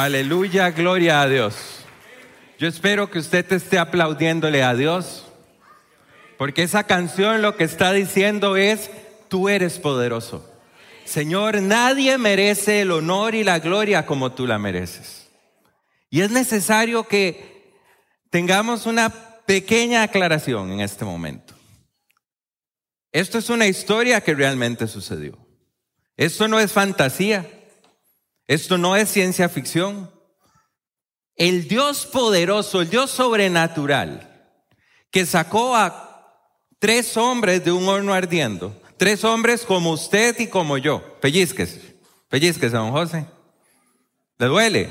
Aleluya, gloria a Dios. Yo espero que usted esté aplaudiéndole a Dios, porque esa canción lo que está diciendo es, tú eres poderoso. Señor, nadie merece el honor y la gloria como tú la mereces. Y es necesario que tengamos una pequeña aclaración en este momento. Esto es una historia que realmente sucedió. Esto no es fantasía. Esto no es ciencia ficción. El Dios poderoso, el Dios sobrenatural, que sacó a tres hombres de un horno ardiendo, tres hombres como usted y como yo, pellizques, pellizques, don José, ¿le duele?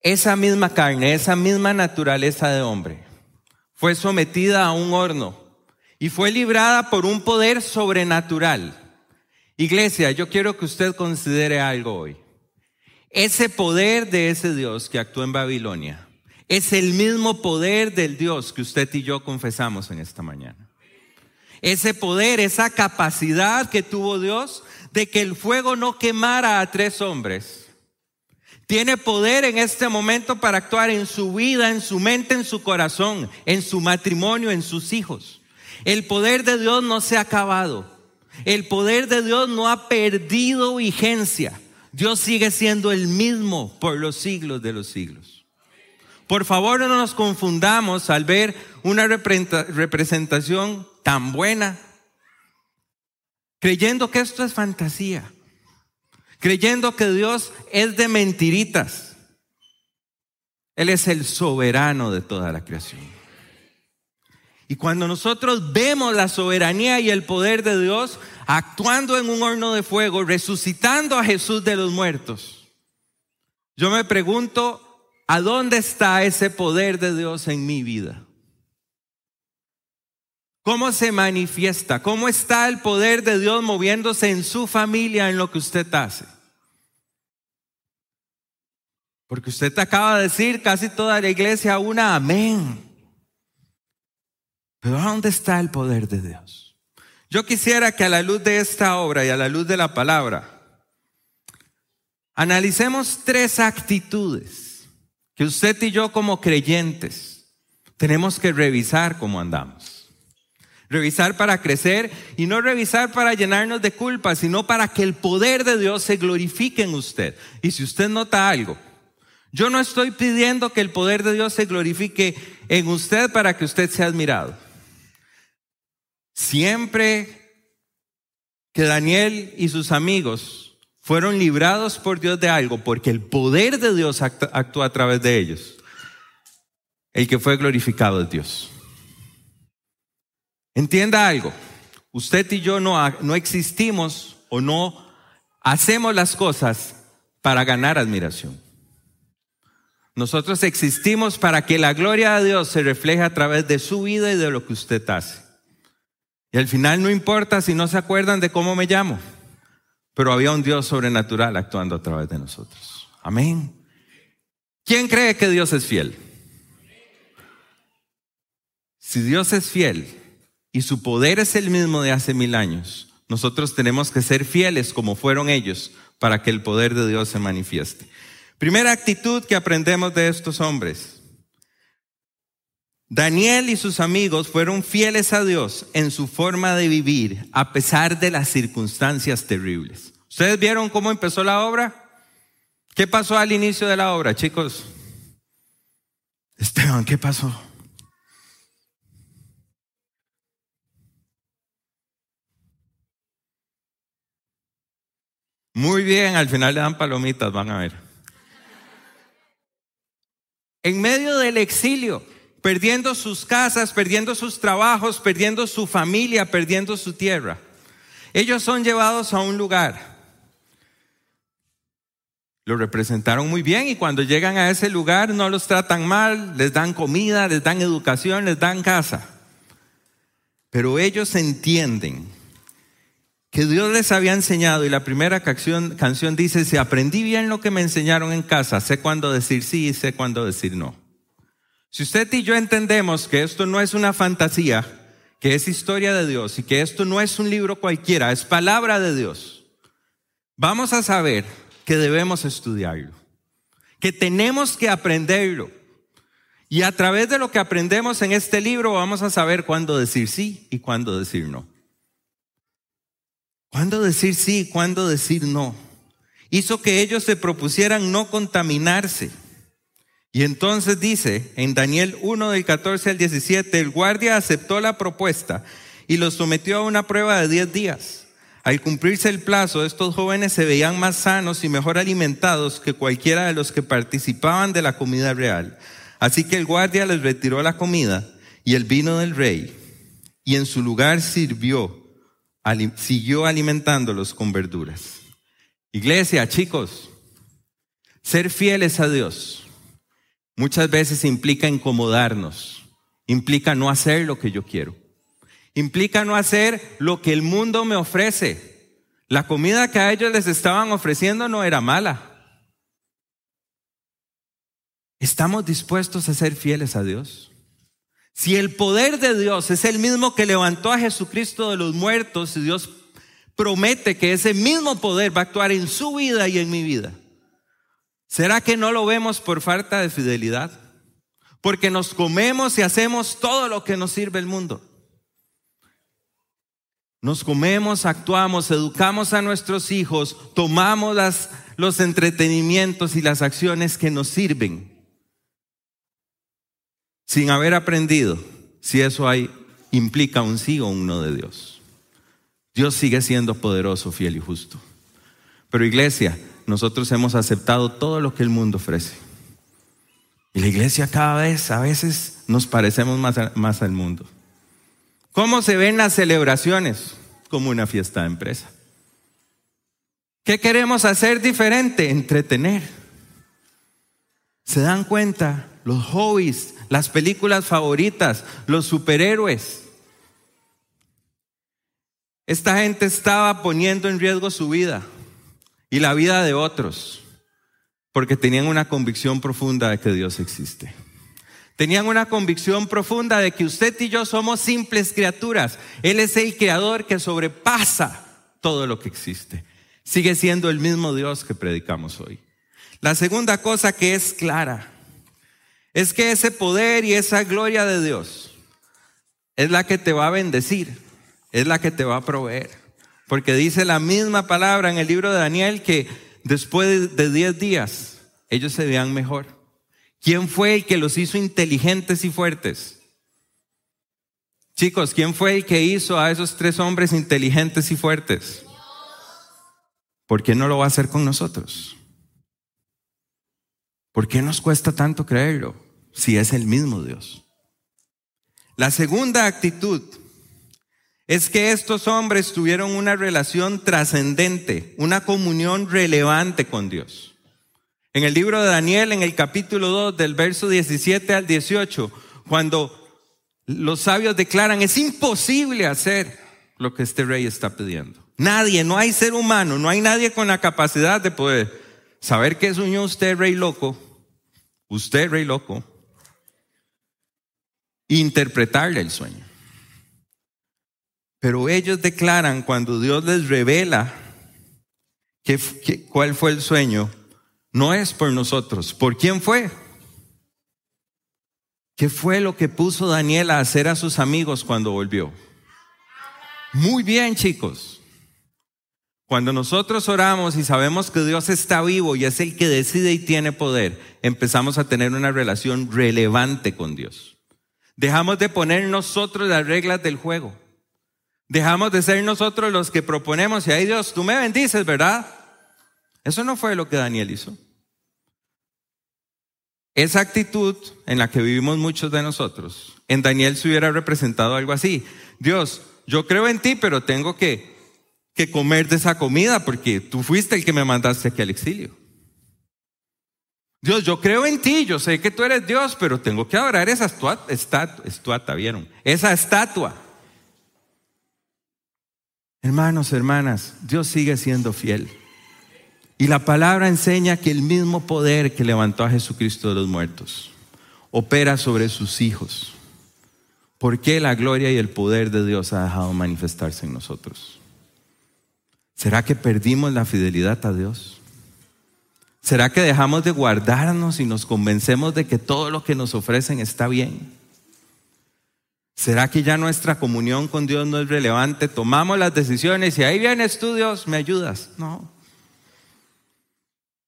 Esa misma carne, esa misma naturaleza de hombre, fue sometida a un horno y fue librada por un poder sobrenatural. Iglesia, yo quiero que usted considere algo hoy. Ese poder de ese Dios que actuó en Babilonia es el mismo poder del Dios que usted y yo confesamos en esta mañana. Ese poder, esa capacidad que tuvo Dios de que el fuego no quemara a tres hombres tiene poder en este momento para actuar en su vida, en su mente, en su corazón, en su matrimonio, en sus hijos. El poder de Dios no se ha acabado. El poder de Dios no ha perdido vigencia. Dios sigue siendo el mismo por los siglos de los siglos. Por favor, no nos confundamos al ver una representación tan buena, creyendo que esto es fantasía creyendo que Dios es de mentiritas. Él es el soberano de toda la creación. Y cuando nosotros vemos la soberanía y el poder de Dios actuando en un horno de fuego, resucitando a Jesús de los muertos, yo me pregunto, ¿a dónde está ese poder de Dios en mi vida? ¿Cómo se manifiesta? ¿Cómo está el poder de Dios moviéndose en su familia en lo que usted hace? Porque usted acaba de decir casi toda la iglesia una amén. Pero ¿dónde está el poder de Dios? Yo quisiera que a la luz de esta obra y a la luz de la palabra, analicemos tres actitudes que usted y yo como creyentes tenemos que revisar cómo andamos. Revisar para crecer y no revisar para llenarnos de culpa, sino para que el poder de Dios se glorifique en usted. Y si usted nota algo, yo no estoy pidiendo que el poder de Dios se glorifique en usted para que usted sea admirado. Siempre que Daniel y sus amigos fueron librados por Dios de algo, porque el poder de Dios actúa a través de ellos, el que fue glorificado es Dios. Entienda algo, usted y yo no, no existimos o no hacemos las cosas para ganar admiración. Nosotros existimos para que la gloria de Dios se refleje a través de su vida y de lo que usted hace. Y al final no importa si no se acuerdan de cómo me llamo, pero había un Dios sobrenatural actuando a través de nosotros. Amén. ¿Quién cree que Dios es fiel? Si Dios es fiel y su poder es el mismo de hace mil años, nosotros tenemos que ser fieles como fueron ellos para que el poder de Dios se manifieste. Primera actitud que aprendemos de estos hombres. Daniel y sus amigos fueron fieles a Dios en su forma de vivir a pesar de las circunstancias terribles. ¿Ustedes vieron cómo empezó la obra? ¿Qué pasó al inicio de la obra, chicos? Esteban, ¿qué pasó? Muy bien, al final le dan palomitas, van a ver en medio del exilio, perdiendo sus casas, perdiendo sus trabajos, perdiendo su familia, perdiendo su tierra. Ellos son llevados a un lugar. Lo representaron muy bien y cuando llegan a ese lugar no los tratan mal, les dan comida, les dan educación, les dan casa. Pero ellos entienden que Dios les había enseñado y la primera canción, dice, si aprendí bien lo que me enseñaron en casa, sé cuándo decir sí y sé cuándo decir no. Si usted y yo entendemos que esto no es una fantasía, que es historia de Dios y que esto no es un libro cualquiera, es palabra de Dios, vamos a saber que debemos estudiarlo, que tenemos que aprenderlo. Y a través de lo que aprendemos en este libro vamos a saber cuándo decir sí y cuándo decir no. Cuándo decir sí y cuándo decir no. Hizo que ellos se propusieran no contaminarse. Y entonces dice en Daniel 1 del 14 al 17, el guardia aceptó la propuesta y los sometió a una prueba de 10 días. Al cumplirse el plazo, estos jóvenes se veían más sanos y mejor alimentados que cualquiera de los que participaban de la comida real. Así que el guardia les retiró la comida y el vino del rey y en su lugar sirvió, siguió alimentándolos con verduras. Iglesia, chicos, ser fieles a Dios muchas veces implica incomodarnos, implica no hacer lo que yo quiero, implica no hacer lo que el mundo me ofrece. La comida que a ellos les estaban ofreciendo no era mala. ¿Estamos dispuestos a ser fieles a Dios? Si el poder de Dios es el mismo que levantó a Jesucristo de los muertos y Dios promete que ese mismo poder va a actuar en su vida y en mi vida, ¿será que no lo vemos por falta de fidelidad? Porque nos comemos y hacemos todo lo que nos sirve el mundo. Nos comemos, actuamos, educamos a nuestros hijos, tomamos los entretenimientos y las acciones que nos sirven sin haber aprendido si eso hay, implica un sí o un no de Dios. Dios sigue siendo poderoso, fiel y justo. Pero iglesia, nosotros hemos aceptado todo lo que el mundo ofrece. Y la iglesia cada vez, a veces, nos parecemos más, más al mundo. ¿Cómo se ven las celebraciones? Como una fiesta de empresa. ¿Qué queremos hacer diferente? Entretener. ¿Se dan cuenta? Los hobbies, las películas favoritas, los superhéroes. Esta gente estaba poniendo en riesgo su vida y la vida de otros porque tenían una convicción profunda de que Dios existe. Tenían una convicción profunda de que usted y yo somos simples criaturas. Él es el creador que sobrepasa todo lo que existe. Sigue siendo el mismo Dios que predicamos hoy. La segunda cosa que es clara es que ese poder y esa gloria de Dios es la que te va a bendecir, es la que te va a proveer. Porque dice la misma palabra en el libro de Daniel que después de diez días ellos se vean mejor. ¿Quién fue el que los hizo inteligentes y fuertes? Chicos, ¿quién fue el que hizo a esos tres hombres inteligentes y fuertes? ¿Por qué no lo va a hacer con nosotros? ¿Por qué nos cuesta tanto creerlo si es el mismo Dios? La segunda actitud es que estos hombres tuvieron una relación trascendente, una comunión relevante con Dios. En el libro de Daniel, en el capítulo 2, del verso 17 al 18, cuando los sabios declaran, es imposible hacer lo que este rey está pidiendo. Nadie, no hay ser humano, no hay nadie con la capacidad de poder saber que soñó usted, rey loco, usted, rey loco, interpretarle el sueño. Pero ellos declaran cuando Dios les revela cuál fue el sueño, no es por nosotros. ¿Por quién fue? ¿Qué fue lo que puso Daniel a hacer a sus amigos cuando volvió? Muy bien, chicos. Cuando nosotros oramos y sabemos que Dios está vivo y es el que decide y tiene poder, empezamos a tener una relación relevante con Dios. Dejamos de poner nosotros las reglas del juego. Dejamos de ser nosotros los que proponemos y ahí Dios, tú me bendices, ¿verdad? Eso no fue lo que Daniel hizo. Esa actitud en la que vivimos muchos de nosotros, en Daniel se hubiera representado algo así. Dios, yo creo en ti, pero tengo que que comer de esa comida porque tú fuiste el que me mandaste aquí al exilio. Dios, yo creo en ti, yo sé que tú eres Dios, pero tengo que adorar esa estatua, ¿vieron? Esa estatua. Hermanos, hermanas, Dios sigue siendo fiel. Y la palabra enseña que el mismo poder que levantó a Jesucristo de los muertos opera sobre sus hijos. ¿Por qué la gloria y el poder de Dios ha dejado manifestarse en nosotros? ¿Será que perdimos la fidelidad a Dios? ¿Será que dejamos de guardarnos y nos convencemos de que todo lo que nos ofrecen está bien? ¿Será que ya nuestra comunión con Dios no es relevante? Tomamos las decisiones y ahí vienes tú, Dios, ¿me ayudas? No.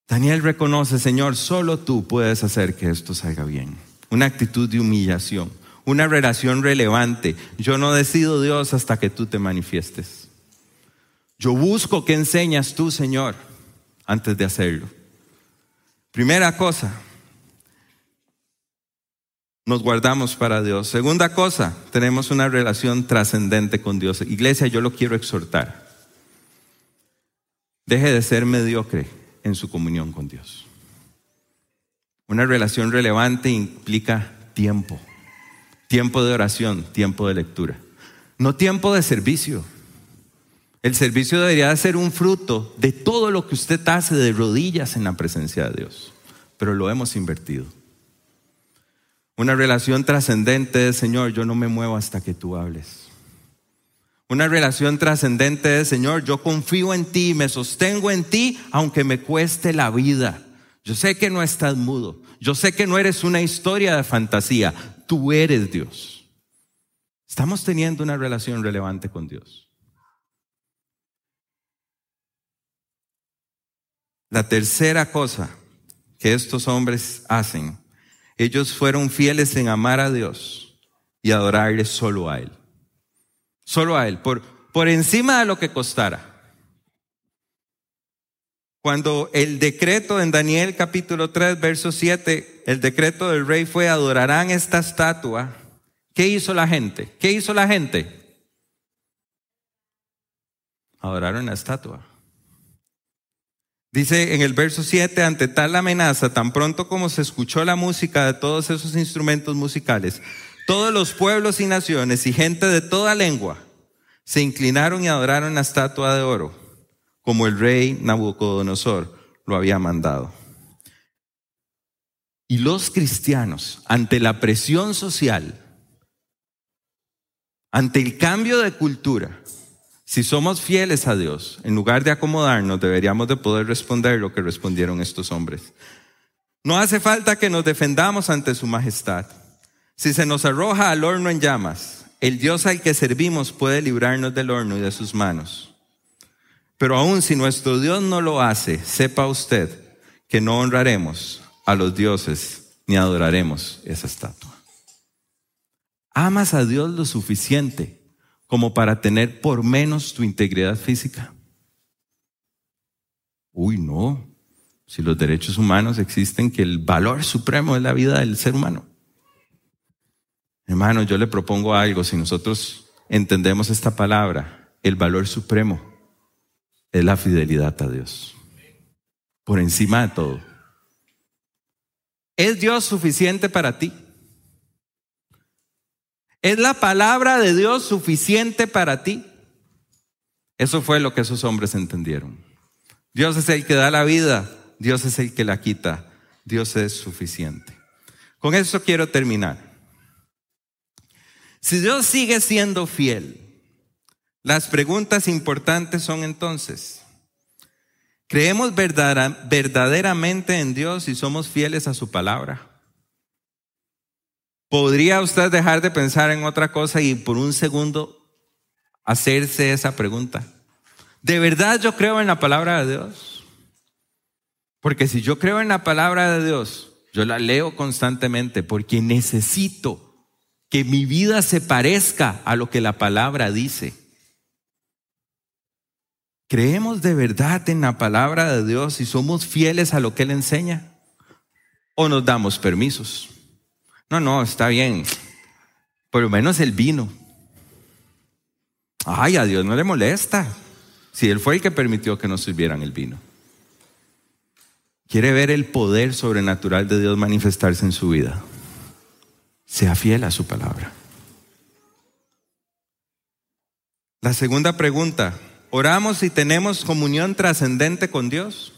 Daniel reconoce, Señor, solo tú puedes hacer que esto salga bien. Una actitud de humillación, una relación relevante. Yo no decido, Dios, hasta que tú te manifiestes. Yo busco que enseñas tú, Señor, antes de hacerlo. Primera cosa, nos guardamos para Dios. Segunda cosa, tenemos una relación trascendente con Dios. Iglesia, yo lo quiero exhortar. Deje de ser mediocre en su comunión con Dios. Una relación relevante implica tiempo, tiempo de oración, tiempo de lectura, no tiempo de servicio. El servicio debería ser un fruto de todo lo que usted hace de rodillas en la presencia de Dios, pero lo hemos invertido. Una relación trascendente de Señor, yo no me muevo hasta que tú hables. Una relación trascendente de Señor, yo confío en ti, me sostengo en ti, aunque me cueste la vida. Yo sé que no estás mudo, yo sé que no eres una historia de fantasía, tú eres Dios. Estamos teniendo una relación relevante con Dios. La tercera cosa que estos hombres hacen, ellos fueron fieles en amar a Dios y adorarle solo a Él. Solo a Él, por, por encima de lo que costara. Cuando el decreto en Daniel capítulo 3, verso 7, el decreto del rey fue adorarán esta estatua, ¿qué hizo la gente? ¿Qué hizo la gente? Adoraron la estatua. Dice en el verso 7, ante tal amenaza, tan pronto como se escuchó la música de todos esos instrumentos musicales, todos los pueblos y naciones y gente de toda lengua se inclinaron y adoraron la estatua de oro, como el rey Nabucodonosor lo había mandado. Y los cristianos, ante la presión social, ante el cambio de cultura, si somos fieles a Dios, en lugar de acomodarnos, deberíamos de poder responder lo que respondieron estos hombres. No hace falta que nos defendamos ante su majestad. Si se nos arroja al horno en llamas, el Dios al que servimos puede librarnos del horno y de sus manos. Pero aun si nuestro Dios no lo hace, sepa usted que no honraremos a los dioses ni adoraremos esa estatua. ¿Amas a Dios lo suficiente como para tener por menos tu integridad física. Uy, no. Si los derechos humanos existen, que el valor supremo es la vida del ser humano. Hermano, yo le propongo algo. Si nosotros entendemos esta palabra, el valor supremo es la fidelidad a Dios. Por encima de todo. ¿Es Dios suficiente para ti? ¿Es la palabra de Dios suficiente para ti? Eso fue lo que esos hombres entendieron. Dios es el que da la vida, Dios es el que la quita, Dios es suficiente. Con eso quiero terminar. Si Dios sigue siendo fiel, las preguntas importantes son entonces, ¿creemos verdaderamente en Dios y somos fieles a su palabra? ¿Podría usted dejar de pensar en otra cosa y por un segundo hacerse esa pregunta? ¿De verdad yo creo en la palabra de Dios? Porque si yo creo en la palabra de Dios, yo la leo constantemente porque necesito que mi vida se parezca a lo que la palabra dice. ¿Creemos de verdad en la palabra de Dios y somos fieles a lo que Él enseña? ¿O nos damos permisos? No, no, está bien. Por lo menos el vino. Ay, a Dios no le molesta. Si Él fue el que permitió que nos sirvieran el vino. Quiere ver el poder sobrenatural de Dios manifestarse en su vida. Sea fiel a su palabra. La segunda pregunta, ¿oramos y tenemos comunión trascendente con Dios?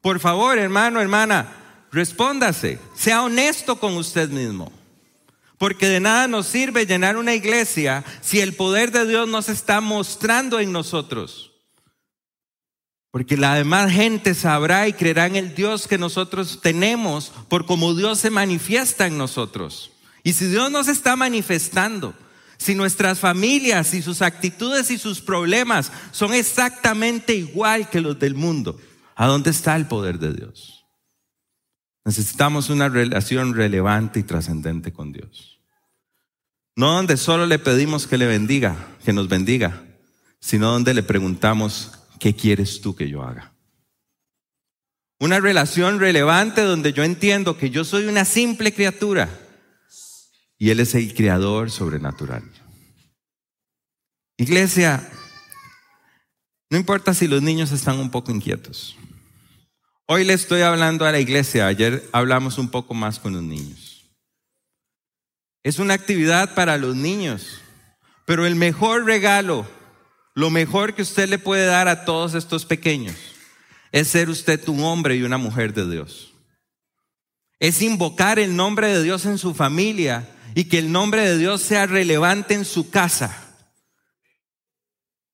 Por favor, hermano, hermana, Respóndase, sea honesto con usted mismo. Porque de nada nos sirve llenar una iglesia si el poder de Dios no se está mostrando en nosotros. Porque la demás gente sabrá y creerá en el Dios que nosotros tenemos por como Dios se manifiesta en nosotros. Y si Dios nos está manifestando, si nuestras familias y sus actitudes y sus problemas son exactamente igual que los del mundo, ¿a dónde está el poder de Dios? Necesitamos una relación relevante y trascendente con Dios. No donde solo le pedimos que le bendiga, que nos bendiga, sino donde le preguntamos, ¿qué quieres tú que yo haga? Una relación relevante donde yo entiendo que yo soy una simple criatura y Él es el creador sobrenatural. Iglesia, no importa si los niños están un poco inquietos. Hoy le estoy hablando a la iglesia, ayer hablamos un poco más con los niños. Es una actividad para los niños, pero el mejor regalo, lo mejor que usted le puede dar a todos estos pequeños, es ser usted un hombre y una mujer de Dios. Es invocar el nombre de Dios en su familia y que el nombre de Dios sea relevante en su casa,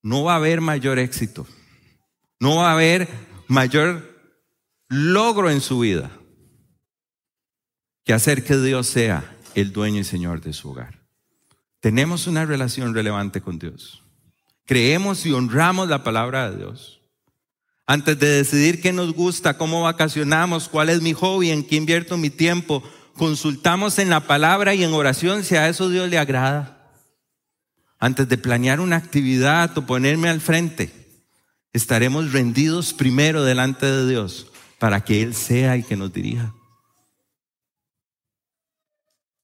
no va a haber mayor éxito, no va a haber mayor logro en su vida que hacer que Dios sea el dueño y señor de su hogar. Tenemos una relación relevante con Dios. Creemos y honramos la palabra de Dios. Antes de decidir qué nos gusta, cómo vacacionamos, cuál es mi hobby, en qué invierto mi tiempo, consultamos en la palabra y en oración si a eso Dios le agrada. Antes de planear una actividad o ponerme al frente, estaremos rendidos primero delante de Dios para que Él sea y que nos dirija.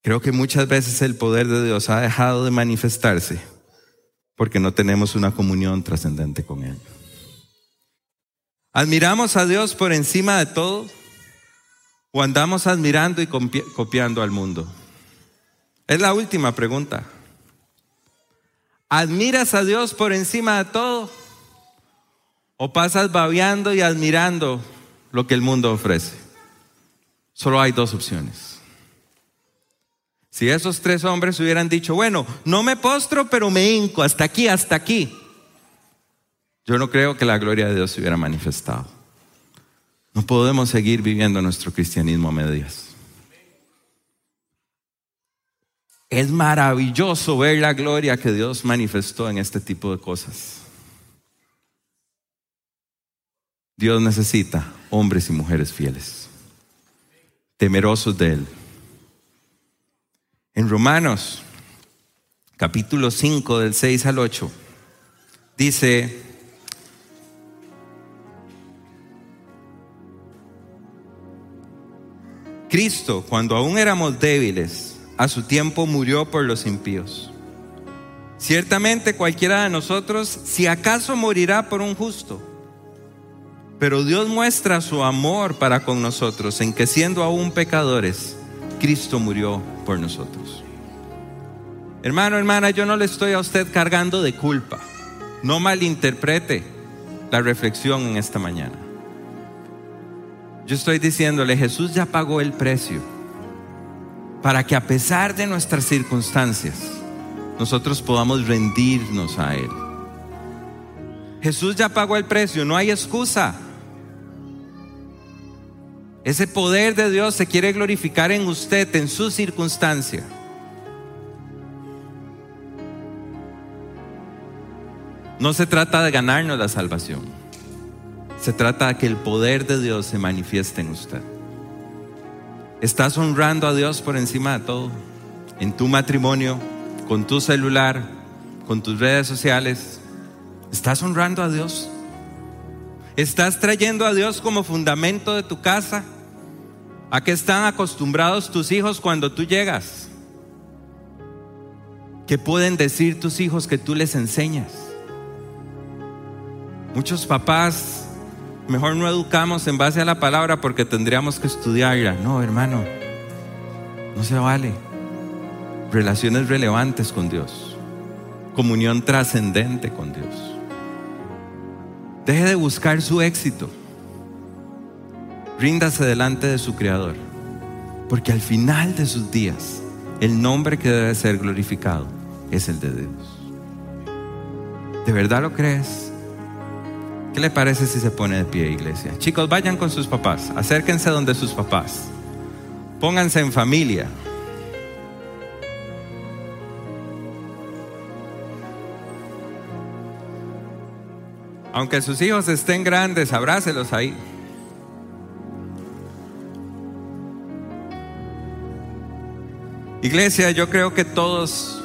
Creo que muchas veces el poder de Dios ha dejado de manifestarse porque no tenemos una comunión trascendente con Él. ¿Admiramos a Dios por encima de todo? ¿O andamos admirando y copiando al mundo? Es la última pregunta. ¿Admiras a Dios por encima de todo? ¿O pasas babeando y admirando lo que el mundo ofrece? Solo hay dos opciones. Si esos tres hombres hubieran dicho, bueno, no me postro, pero me hinco, hasta aquí, hasta aquí, yo no creo que la gloria de Dios se hubiera manifestado. No podemos seguir viviendo nuestro cristianismo a medias. Es maravilloso ver la gloria que Dios manifestó en este tipo de cosas. Dios necesita hombres y mujeres fieles, temerosos de Él. En Romanos, capítulo 5, del 6 al 8, dice, Cristo, cuando aún éramos débiles, a su tiempo murió por los impíos. Ciertamente cualquiera de nosotros, si acaso morirá por un justo, pero Dios muestra su amor para con nosotros en que siendo aún pecadores, Cristo murió por nosotros. Hermano, hermana, yo no le estoy a usted cargando de culpa. No malinterprete la reflexión en esta mañana. Yo estoy diciéndole, Jesús ya pagó el precio para que a pesar de nuestras circunstancias, nosotros podamos rendirnos a Él. Jesús ya pagó el precio, no hay excusa. Ese poder de Dios se quiere glorificar en usted, en su circunstancia. No se trata de ganarnos la salvación. Se trata de que el poder de Dios se manifieste en usted. ¿Estás honrando a Dios por encima de todo? En tu matrimonio, con tu celular, con tus redes sociales. ¿Estás honrando a Dios? ¿Estás trayendo a Dios como fundamento de tu casa? ¿A qué están acostumbrados tus hijos cuando tú llegas? ¿Qué pueden decir tus hijos que tú les enseñas? Muchos papás mejor no educamos en base a la palabra porque tendríamos que estudiarla. No, hermano, no se vale. Relaciones relevantes con Dios. Comunión trascendente con Dios. Deje de buscar su éxito. Ríndase delante de su Creador. Porque al final de sus días, el nombre que debe ser glorificado es el de Dios. ¿De verdad lo crees? ¿Qué le parece si se pone de pie, iglesia? Chicos, vayan con sus papás, acérquense donde sus papás. Pónganse en familia. Aunque sus hijos estén grandes, abrácelos ahí. Iglesia, yo creo que todos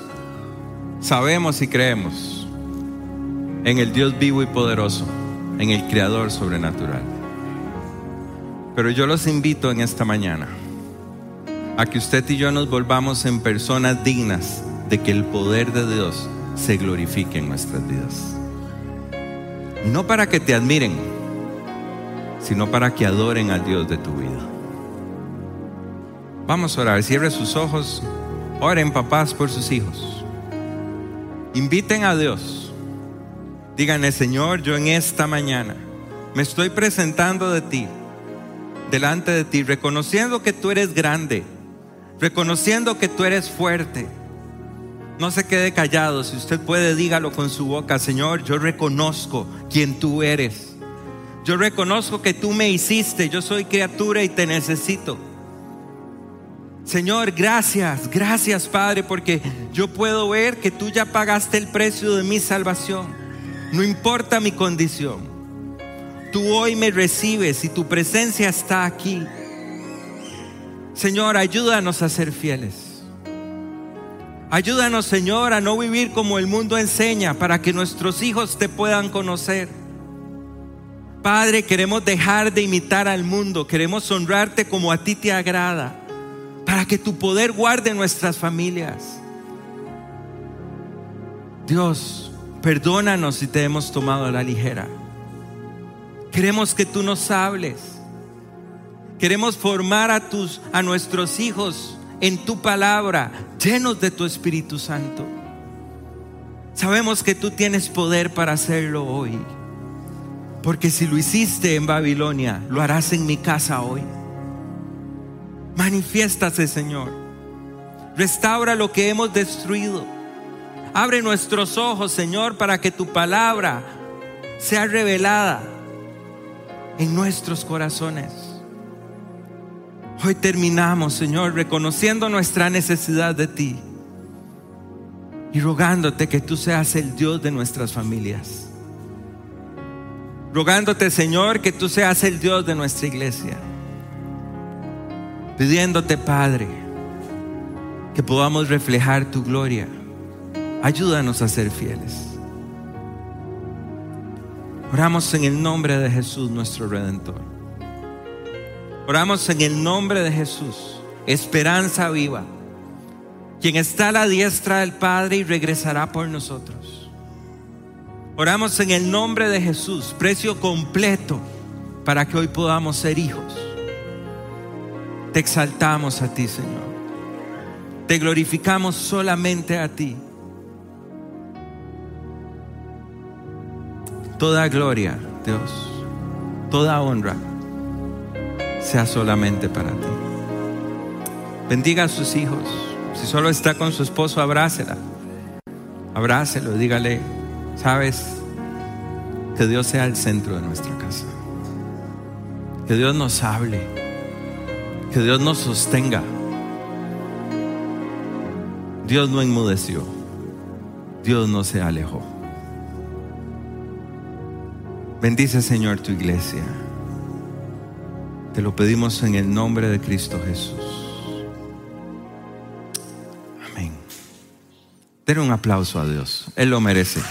sabemos y creemos en el Dios vivo y poderoso, en el Creador sobrenatural. Pero yo los invito en esta mañana a que usted y yo nos volvamos en personas dignas de que el poder de Dios se glorifique en nuestras vidas. No para que te admiren, sino para que adoren al Dios de tu vida. Vamos a orar, cierre sus ojos, oren papás por sus hijos. Inviten a Dios. Díganle, Señor, yo en esta mañana me estoy presentando de ti, delante de ti, reconociendo que tú eres grande, reconociendo que tú eres fuerte no se quede callado. Si usted puede, dígalo con su boca. Señor, yo reconozco quien tú eres. Yo reconozco que tú me hiciste. Yo soy criatura y te necesito. Señor, gracias, gracias Padre, porque yo puedo ver que tú ya pagaste el precio de mi salvación. No importa mi condición. Tú hoy me recibes y tu presencia está aquí. Señor, ayúdanos a ser fieles. Ayúdanos, Señor, a no vivir como el mundo enseña para que nuestros hijos te puedan conocer. Padre, queremos dejar de imitar al mundo, queremos honrarte como a ti te agrada, para que tu poder guarde nuestras familias. Dios, perdónanos si te hemos tomado a la ligera. Queremos que tú nos hables. Queremos formar a tus a nuestros hijos en tu palabra, llenos de tu Espíritu Santo. Sabemos que tú tienes poder para hacerlo hoy. Porque si lo hiciste en Babilonia, lo harás en mi casa hoy. Manifiéstate, Señor. Restaura lo que hemos destruido. Abre nuestros ojos, Señor, para que tu palabra sea revelada en nuestros corazones. Hoy terminamos, Señor, reconociendo nuestra necesidad de ti y rogándote que tú seas el Dios de nuestras familias. Rogándote, Señor, que tú seas el Dios de nuestra iglesia. Pidiéndote, Padre, que podamos reflejar tu gloria. Ayúdanos a ser fieles. Oramos en el nombre de Jesús, nuestro Redentor. Oramos en el nombre de Jesús, esperanza viva, quien está a la diestra del Padre y regresará por nosotros. Oramos en el nombre de Jesús, precio completo para que hoy podamos ser hijos. Te exaltamos a ti, Señor. Te glorificamos solamente a ti. Toda gloria, Dios, toda honra sea solamente para ti. Bendiga a sus hijos. Si solo está con su esposo, abrácela. Abrácelo, dígale, sabes, que Dios sea el centro de nuestra casa. Que Dios nos hable. Que Dios nos sostenga. Dios no enmudeció. Dios no se alejó. Bendice Señor tu iglesia. Te lo pedimos en el nombre de Cristo Jesús. Amén. Den un aplauso a Dios. Él lo merece.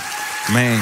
Amén.